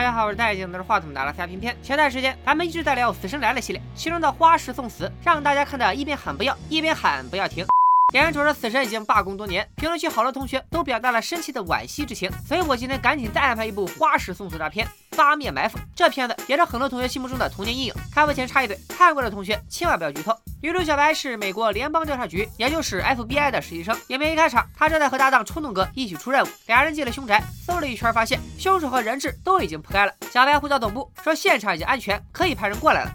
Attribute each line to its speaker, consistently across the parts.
Speaker 1: 大家好，我是戴眼镜拿着话筒的阿拉斯加偏偏。前段时间咱们一直在聊《死神来了》系列，其中的花式送死让大家看的一边喊不要，一边喊不要停。眼瞅着死神已经罢工多年，评论区好多同学都表达了深切的惋惜之情，所以我今天赶紧再安排一部花式送死大片《八面埋伏》。这片子也是很多同学心目中的童年阴影。开播前插一嘴，看过的同学千万不要剧透。女主小白是美国联邦调查局，也就是 FBI 的实习生。影片一开场，她正在和搭档冲动哥一起出任务，俩人进了凶宅，搜了一圈，发现凶手和人质都已经铺开了。小白呼叫总部，说现场已经安全，可以派人过来了。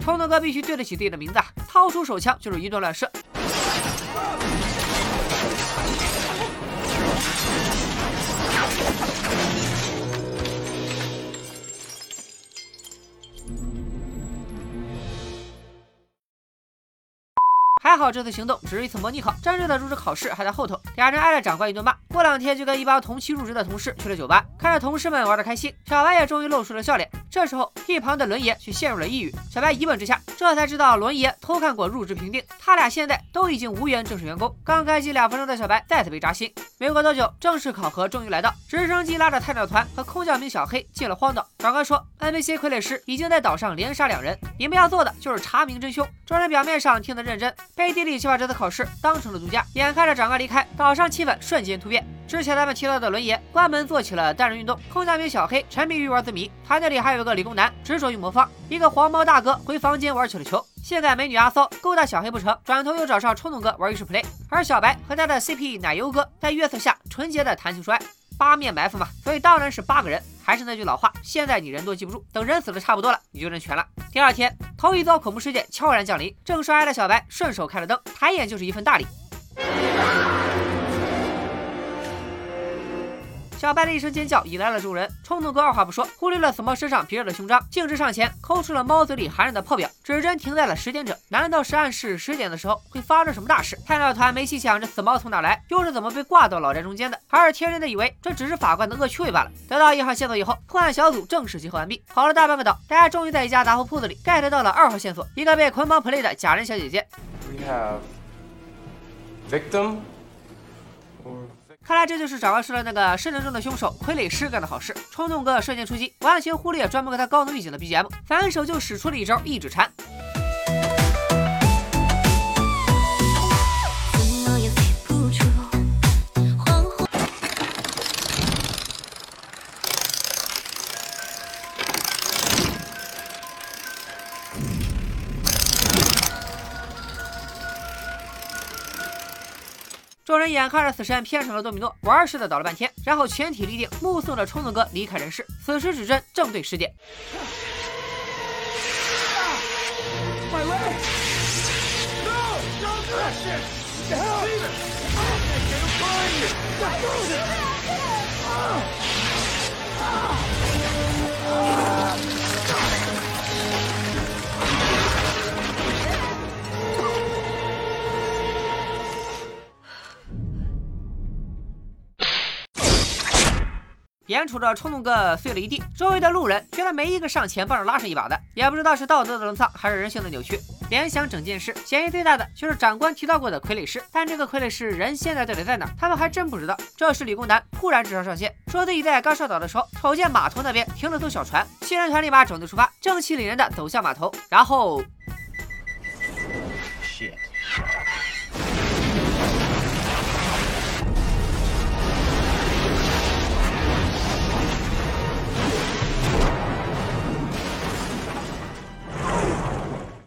Speaker 1: 冲动哥必须对得起自己的名字，掏出手枪就是一顿乱射。还好这次行动只是一次模拟考，真正的入职考试还在后头。俩人挨了长官一顿骂，过两天就跟一帮同期入职的同事去了酒吧，看着同事们玩的开心，小白也终于露出了笑脸。这时候，一旁的伦爷却陷入了抑郁。小白一问之下，这才知道伦爷偷看过入职评定，他俩现在都已经无缘正式员工。刚开机两分钟的小白再次被扎心。没过多久，正式考核终于来到，直升机拉着菜鸟团和空降兵小黑进了荒岛。长官说，NPC 傀儡师已经在岛上连杀两人，你们要做的就是查明真凶。众人表面上听得认真。背地里却把这次考试当成了度假。眼看着长官离开，岛上气氛瞬间突变。之前咱们提到的轮爷关门做起了单人运动，空降兵小黑沉迷于玩字谜，团队里还有个理工男执着于魔方，一个黄毛大哥回房间玩起了球。现在美女阿骚勾搭小黑不成，转头又找上冲动哥玩浴室 play，而小白和他的 CP 奶油哥在月色下纯洁的谈情说爱。八面埋伏嘛，所以当然是八个人。还是那句老话，现在你人多记不住，等人死的差不多了，你就认全了。第二天，头一遭恐怖事件悄然降临，正受哀的小白顺手开了灯，抬眼就是一份大礼。小白的一声尖叫引来了众人，冲动哥二话不说，忽略了死猫身上别着的胸章，径直上前抠出了猫嘴里含着的破表，指针停在了十点整。难道是暗示十点的时候会发生什么大事？菜鸟团没细想这死猫从哪来，又是怎么被挂到老宅中间的？还是天真的以为这只是法官的恶趣味罢了。得到一号线索以后，破案小组正式集合完毕，跑了大半个岛，大家终于在一家杂货铺子里 get 到了二号线索，一个被捆绑 play 的假人小姐姐。
Speaker 2: We have victim.
Speaker 1: 看来这就是长官说的那个失灵中的凶手傀儡师干的好事。冲动哥瞬间出击，完全忽略专门给他高能预警的 BGM，反手就使出了一招一指禅。眼看着死神变成了多米诺，玩似的倒了半天，然后全体立定，目送着冲子哥离开人世。此时指针正对十点。眼瞅着冲动哥碎了一地，周围的路人觉得没一个上前帮着拉上一把的，也不知道是道德的沦丧还是人性的扭曲。联想整件事，嫌疑最大的就是长官提到过的傀儡师，但这个傀儡师人现在到底在哪？他们还真不知道。这时理工男突然指上上线，说自己在刚上岛的时候，瞅见码头那边停了艘小船，七人团立马整队出发，正气凛然的走向码头，然后。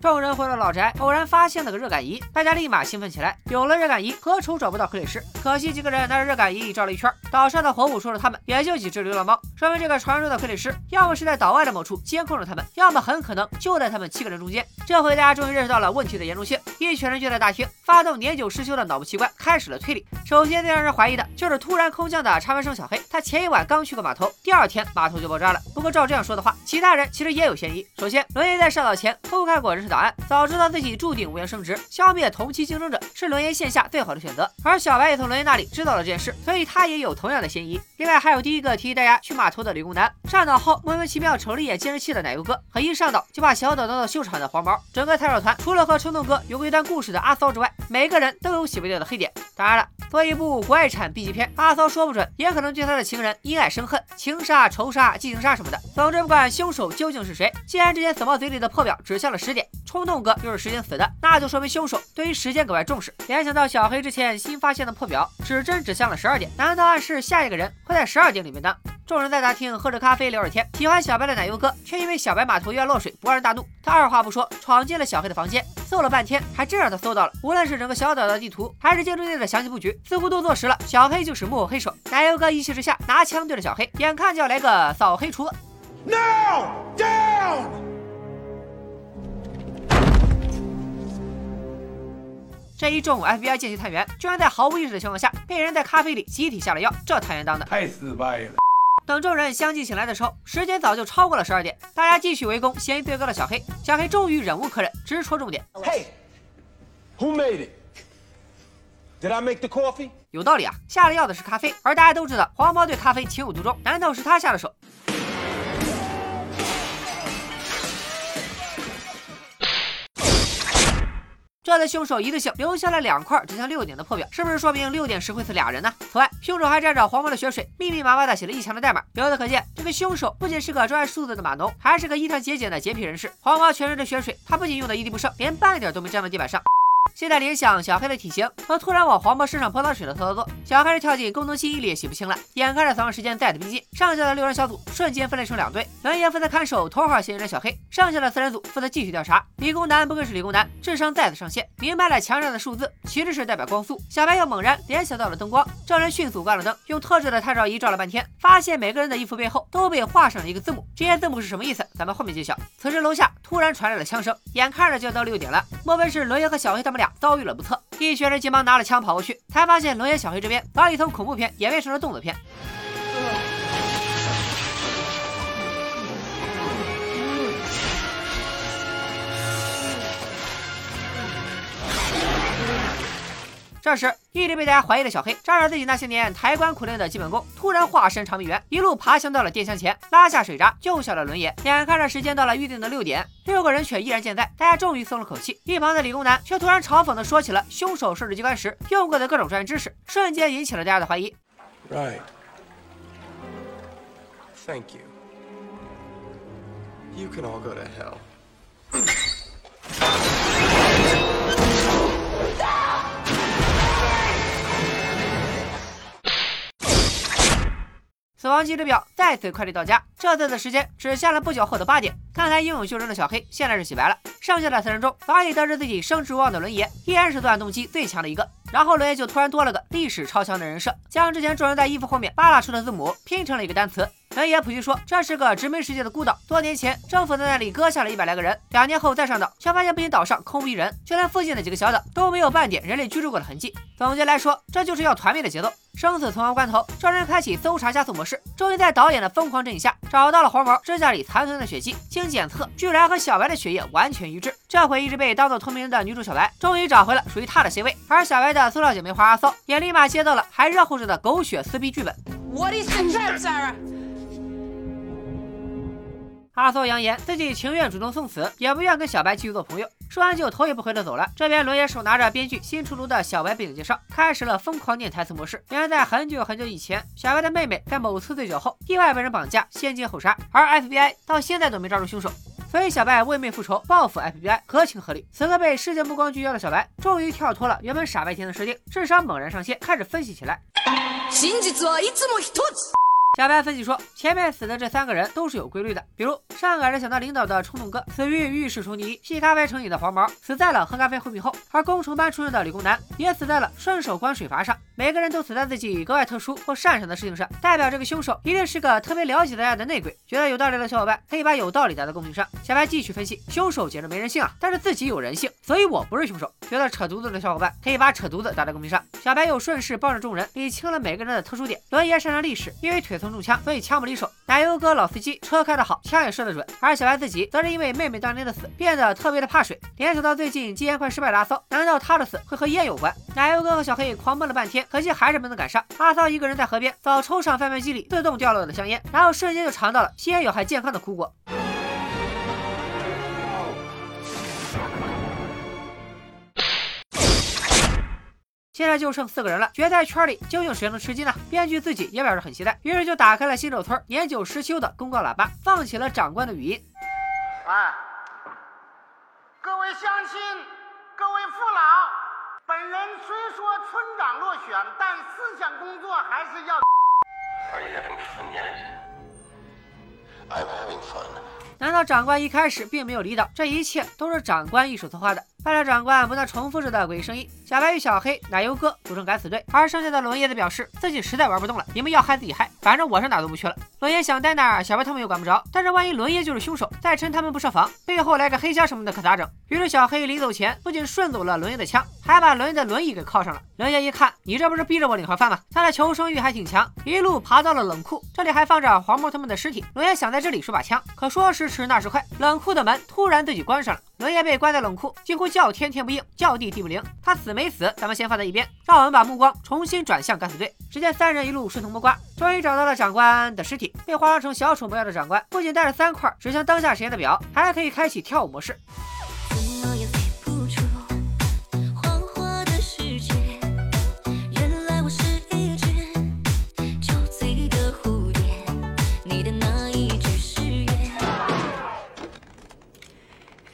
Speaker 1: 众人回到老宅，偶然发现了个热感仪，大家立马兴奋起来。有了热感仪，何愁找不到傀儡师？可惜几个人拿着热感仪照了一圈，岛上的活物除了他们，也就几只流浪猫。说明这个传说中的傀儡师，要么是在岛外的某处监控着他们，要么很可能就在他们七个人中间。这回大家终于认识到了问题的严重性，一群人就在大厅发动年久失修的脑部器官，开始了推理。首先最让人怀疑的就是突然空降的插班生小黑，他前一晚刚去过码头，第二天码头就爆炸了。不过照这样说的话，其他人其实也有嫌疑。首先，轮爷在上岛前偷看过人事档案，早知道自己注定无缘升职，消灭同期竞争者是轮爷线下最好的选择。而小白也从轮爷那里知道了这件事，所以他也有同样的嫌疑。另外还有第一个提议大家去码头的理工男，上岛后莫名其妙瞅了一眼监视器的奶油哥，和一上岛就把小岛当做秀场的黄毛。整个菜鸟团除了和冲动哥有过一段故事的阿骚之外，每个人都有洗不掉的黑点。当然了，做一部国外产 B 级片，阿骚说不准也可能对他的情人因爱生恨，情杀、仇杀、激情杀什么的。总之，不管凶手究竟是谁，既然之前死猫嘴里的破表指向了十点，冲动哥又是时间死的，那就说明凶手对于时间格外重视。联想到小黑之前新发现的破表，指针指向了十二点，难道暗示下一个人会在十二点里面呢？众人在大厅喝着咖啡聊着天，喜欢小白的奶油哥却因为小白码头院落水勃然大怒。他二话不说闯进了小黑的房间，搜了半天，还真让他搜到了。无论是整个小岛的地图，还是建筑内的详细布局，似乎都坐实了小黑就是幕后黑手。奶油哥一气之下拿枪对着小黑，眼看就要来个扫黑除恶。Now down！这一中午 FBI 见习探员居然在毫无意识的情况下被人在咖啡里集体下了药，这探员当的
Speaker 3: 太失败了。
Speaker 1: 等众人相继醒来的时候，时间早就超过了十二点。大家继续围攻嫌疑最高的小黑。小黑终于忍无可忍，直戳重点。
Speaker 3: Hey, who made it? Did I make the coffee?
Speaker 1: 有道理啊，下了药的是咖啡，而大家都知道黄毛对咖啡情有独钟，难道是他下的手？这次凶手一次性留下了两块指向六点的破表，是不是说明六点时会死俩人呢？此外，凶手还沾着黄毛的血水，密密麻麻的写了一墙的代码。由此可见，这个凶手不仅是个专爱数字的码农，还是个异常节俭的洁癖人士。黄毛全身的血水，他不仅用的一滴不剩，连半点都没沾到地板上。现在联想小黑的体型和突然往黄毛身上泼脏水的操作，小黑是跳进功能性一里也洗不清了。眼看着死亡时间再次逼近，剩下的六人小组瞬间分裂成两队，轮爷负责看守头号嫌疑人小黑，剩下的四人组负责继续调查。理工男不愧是理工男，智商再次上线，明白了墙上的数字其实是代表光速。小白又猛然联想到了灯光，众人迅速关了灯，用特制的探照仪照了半天，发现每个人的衣服背后都被画上了一个字母，这些字母是什么意思？咱们后面揭晓。此时楼下突然传来了枪声，眼看着就要到六点了，莫非是轮爷和小黑他们俩遭遇了不测？一群人急忙拿着枪跑过去，才发现龙眼小黑这边早已从恐怖片演变成了动作片。这时，一直被大家怀疑的小黑，仗着自己那些年抬棺苦练的基本功，突然化身长臂猿，一路爬行到了电箱前，拉下水闸，救下了轮爷。眼看着时间到了预定的六点，六个人却依然健在，大家终于松了口气。一旁的理工男却突然嘲讽的说起了凶手设置机关时用过的各种专业知识，瞬间引起了大家的怀疑。
Speaker 2: Right. Thank you. You can all go to hell.
Speaker 1: 死亡机制表再次快递到家，这次的时间只下了不久后的八点。看来英勇救人的小黑现在是洗白了。剩下的三人中，早已得知自己生之无望的轮爷，依然是作案动机最强的一个。然后轮爷就突然多了个历史超强的人设，将之前众人在衣服后面扒拉出的字母拼成了一个单词。轮爷普及说，这是个殖民世界的孤岛，多年前政府在那里割下了一百来个人，两年后再上岛，却发现不仅岛上空无一人，就连附近的几个小岛都没有半点人类居住过的痕迹。总结来说，这就是要团灭的节奏。生死存亡关头，众人开启搜查加速模式，终于在导演的疯狂指引下，找到了黄毛指甲里残存的血迹。经检测，居然和小白的血液完全一致。这回一直被当做透明的女主小白，终于找回了属于她的 C 位。而小白的塑料姐妹花阿骚，也立马接到了还热乎着的狗血撕逼剧本。What is the trap, Sarah? 阿骚扬言自己情愿主动送死，也不愿跟小白继续做朋友。说完就头也不回的走了。这边轮爷手拿着编剧新出炉的小白背景介绍，开始了疯狂念台词模式。原来在很久很久以前，小白的妹妹在某次醉酒后意外被人绑架，先奸后杀，而 FBI 到现在都没抓住凶手，所以小白为妹复仇报复 FBI 合情合理。此刻被世界目光聚焦的小白，终于跳脱了原本傻白甜的设定，智商猛然上线，开始分析起来。小白分析说，前面死的这三个人都是有规律的，比如上赶着想当领导的冲动哥，死于浴室冲泥、细咖啡成瘾的黄毛，死在了喝咖啡昏迷后；而工程班出身的理工男，也死在了顺手关水阀上。每个人都死在自己格外特殊或擅长的事情上，代表这个凶手一定是个特别了解大家的内鬼。觉得有道理的小伙伴可以把有道理打在公屏上。小白继续分析，凶手简直没人性啊，但是自己有人性，所以我不是凶手。觉得扯犊子的小伙伴可以把扯犊子打在公屏上。小白又顺势帮着众人理清了每个人的特殊点。轮爷擅长历史，因为腿粗能中枪，所以枪不离手。奶油哥老司机，车开得好，枪也射得准。而小白自己则是因为妹妹当年的死，变得特别的怕水。联想到最近戒烟快失败的阿骚，难道他的死会和烟有关？奶油哥和小黑狂奔了半天。可惜还是没能赶上。阿骚一个人在河边，早抽上贩卖机里自动掉落的香烟，然后瞬间就尝到了吸烟有害健康的苦果。现在就剩四个人了，决赛圈里究竟谁能吃鸡呢？编剧自己也表示很期待，于是就打开了新手村年久失修的公告喇叭，放起了长官的语音。
Speaker 4: 哎，各位乡亲，各位父老，本人虽说村长落选，但思想工作还是要。
Speaker 2: Are you having fun yet? I'm having fun.
Speaker 1: 难道长官一开始并没有理导？这一切都是长官一手策划的。伴着长官不断重复着的诡异声音，小白与小黑、奶油哥组成敢死队，而剩下的轮爷则表示自己实在玩不动了，你们要嗨自己嗨，反正我是哪都不去了。轮爷想待哪儿，小白他们又管不着。但是万一轮爷就是凶手，再趁他们不设防，背后来个黑枪什么的，可咋整？于是小黑临走前不仅顺走了轮爷的枪，还把轮爷的轮椅给铐上了。轮爷一看，你这不是逼着我领盒饭吗？他的求生欲还挺强，一路爬到了冷库，这里还放着黄毛他们的尸体。轮爷想在这里收把枪，可说时迟那时快，冷库的门突然自己关上了。轮爷被关在冷库，几乎叫天天不应，叫地地不灵。他死没死，咱们先放在一边，让我们把目光重新转向敢死队。只见三人一路顺藤摸瓜，终于找到了长官的尸体。被化妆成小丑模样的长官，不仅带着三块指向当下时间的表，还可以开启跳舞模式。
Speaker 5: 怎么也飞不出谎话的世界，原来我是一只酒醉的蝴蝶，你的那一句誓言。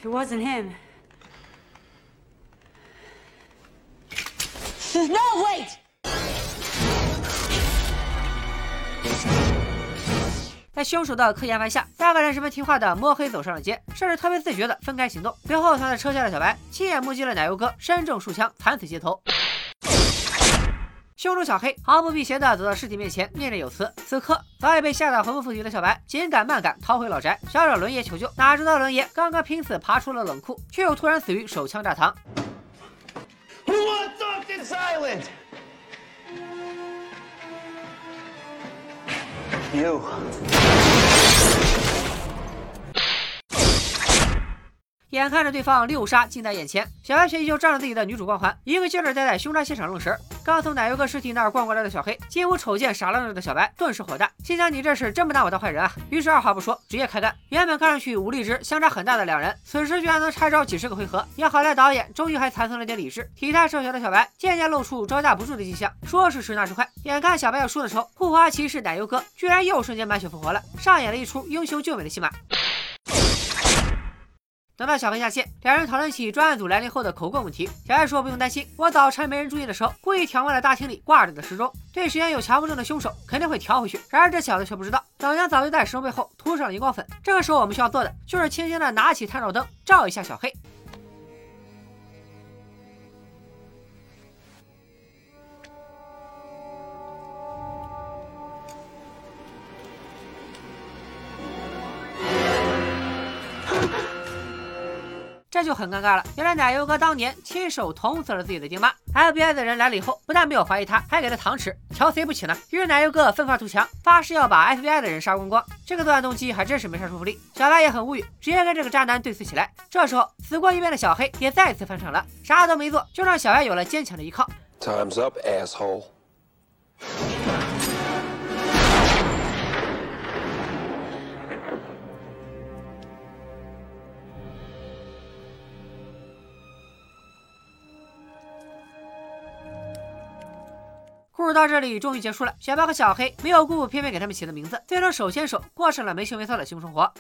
Speaker 6: It wasn't him. No, wait!
Speaker 1: 在凶手的刻意安排下，三个人十分听话的摸黑走上了街，甚至特别自觉的分开行动。随后，藏在车下的小白亲眼目击了奶油哥身中数枪，惨死街头。凶手小黑毫不避嫌的走到尸体面前，念念有词。此刻，早已被吓得魂不附体的小白紧赶慢赶逃回老宅，想找轮爷求救。哪知道轮爷刚刚拼死爬出了冷库，却又突然死于手枪炸膛。
Speaker 3: Silent. You.
Speaker 1: 眼看着对方六杀近在眼前，小白却依旧仗着自己的女主光环，一个劲儿待在凶杀现场愣神。刚从奶油哥尸体那儿逛过来的小黑，几乎瞅见傻愣愣的小白，顿时火大，心想你这是真不拿我当坏人啊！于是二话不说，直接开干。原本看上去武力值相差很大的两人，此时居然能拆招几十个回合。也好在导演终于还残存了点理智，体态瘦小的小白渐渐露出招架不住的迹象。说时迟那时快，眼看小白要输的时候，护花骑士奶油哥居然又瞬间满血复活了，上演了一出英雄救美的戏码。等到小黑下线，两人讨论起专案组来临后的口供问题。小黑说不用担心，我早晨没人注意的时候，故意调慢了大厅里挂着的时钟，对时间有强迫症的凶手肯定会调回去。然而这小子却不知道，老娘早就在时钟背后涂上了荧光粉。这个时候我们需要做的就是轻轻的拿起探照灯照一下小黑。这就很尴尬了。原来奶油哥当年亲手捅死了自己的爹妈，FBI 的人来了以后，不但没有怀疑他，还给他糖吃，瞧谁不起呢？于是奶油哥奋发图强，发誓要把 FBI 的人杀光光。这个作案动机还真是没啥说服力。小白也很无语，直接跟这个渣男对峙起来。这时候，死过一遍的小黑也再次翻场了，啥都没做，就让小白有了坚强的依靠。
Speaker 2: Time's up,
Speaker 1: ashole 到这里终于结束了。小白和小黑没有姑姑偏偏给他们起的名字，最终手牵手过上了没羞没臊的性生活。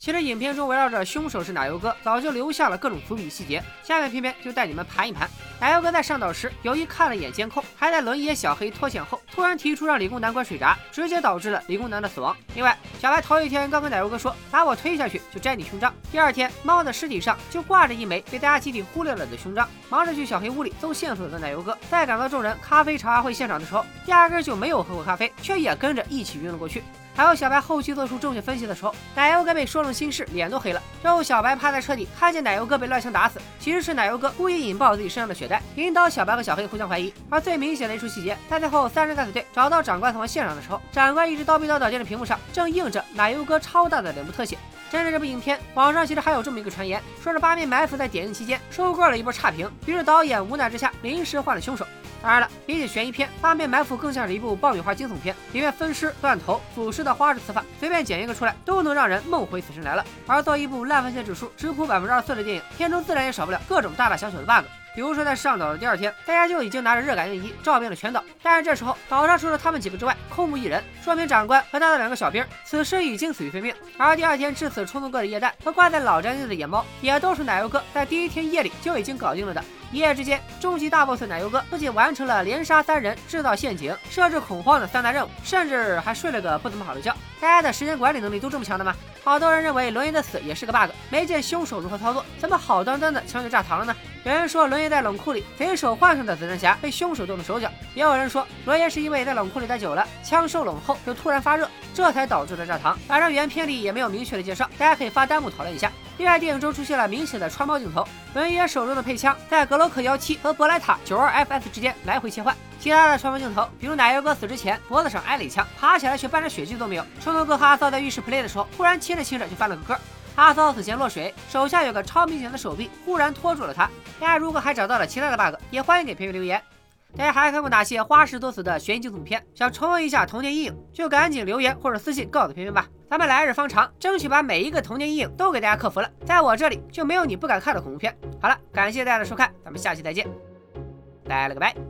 Speaker 1: 其实影片中围绕着凶手是奶油哥，早就留下了各种伏笔细节。下面偏偏就带你们盘一盘。奶油哥在上岛时，由于看了一眼监控，还在轮椅小黑脱险后，突然提出让理工男关水闸，直接导致了理工男的死亡。另外，小白头一天刚跟奶油哥说，把我推下去就摘你胸章。第二天，猫的尸体上就挂着一枚被大家集体忽略了的胸章。忙着去小黑屋里搜线索的奶油哥，在赶到众人咖啡茶话会现场的时候，压根就没有喝过咖啡，却也跟着一起晕了过去。还有小白后期做出正确分析的时候，奶油哥被说中心事，脸都黑了。之后小白趴在车底，看见奶油哥被乱枪打死，其实是奶油哥故意引爆自己身上的血袋，引导小白和小黑互相怀疑。而最明显的一处细节，在最后三人敢死队找到长官死亡现场的时候，长官一直叨逼叨叨，见着屏幕上正映着奶油哥超大的脸部特写。针对这部影片，网上其实还有这么一个传言，说是八面埋伏在点映期间收割了一波差评，于是导演无奈之下临时换了凶手。当然了，比起悬疑片，《八面埋伏》更像是一部爆米花惊悚片，里面分尸、断头、腐尸的花式死法，随便剪一个出来都能让人梦回死神来了。而作为一部烂番茄指数直扑百分之二十四的电影，片中自然也少不了各种大大小小的 bug。比如说在上岛的第二天，大家就已经拿着热感应仪照遍了全岛，但是这时候岛上除了他们几个之外，空无一人，说明长官和他的两个小兵此时已经死于非命。而第二天致死冲动哥的液氮和挂在老宅内的野猫，也都是奶油哥在第一天夜里就已经搞定了的。一夜之间，终极大 boss 奶油哥不仅完成了连杀三人、制造陷阱、设置恐慌的三大任务，甚至还睡了个不怎么好的觉。大家的时间管理能力都这么强的吗？好多人认为轮爷的死也是个 bug，没见凶手如何操作，怎么好端端的枪就炸膛了呢？有人说轮爷在冷库里贼手换上的子弹匣被凶手动了手脚，也有人说轮爷是因为在冷库里待久了，枪受冷后就突然发热，这才导致了炸膛。反正原片里也没有明确的介绍，大家可以发弹幕讨论一下。另外，电影中出现了明显的穿帮镜头，文爷手中的配枪在格洛克幺七和博莱塔九二 FS 之间来回切换。其他的穿帮镜头，比如奶油哥死之前脖子上挨了一枪，爬起来却半点血迹都没有。冲头哥和阿骚在浴室 play 的时候，突然亲着亲着就翻了个个。阿骚死前落水，手下有个超明显的手臂忽然拖住了他。大家如果还找到了其他的 bug，也欢迎给评论留言。大家还看过哪些花式作死的悬疑惊悚片？想重温一下童年阴影，就赶紧留言或者私信告诉片片吧。咱们来日方长，争取把每一个童年阴影都给大家克服了。在我这里就没有你不敢看的恐怖片。好了，感谢大家的收看，咱们下期再见，拜了个拜。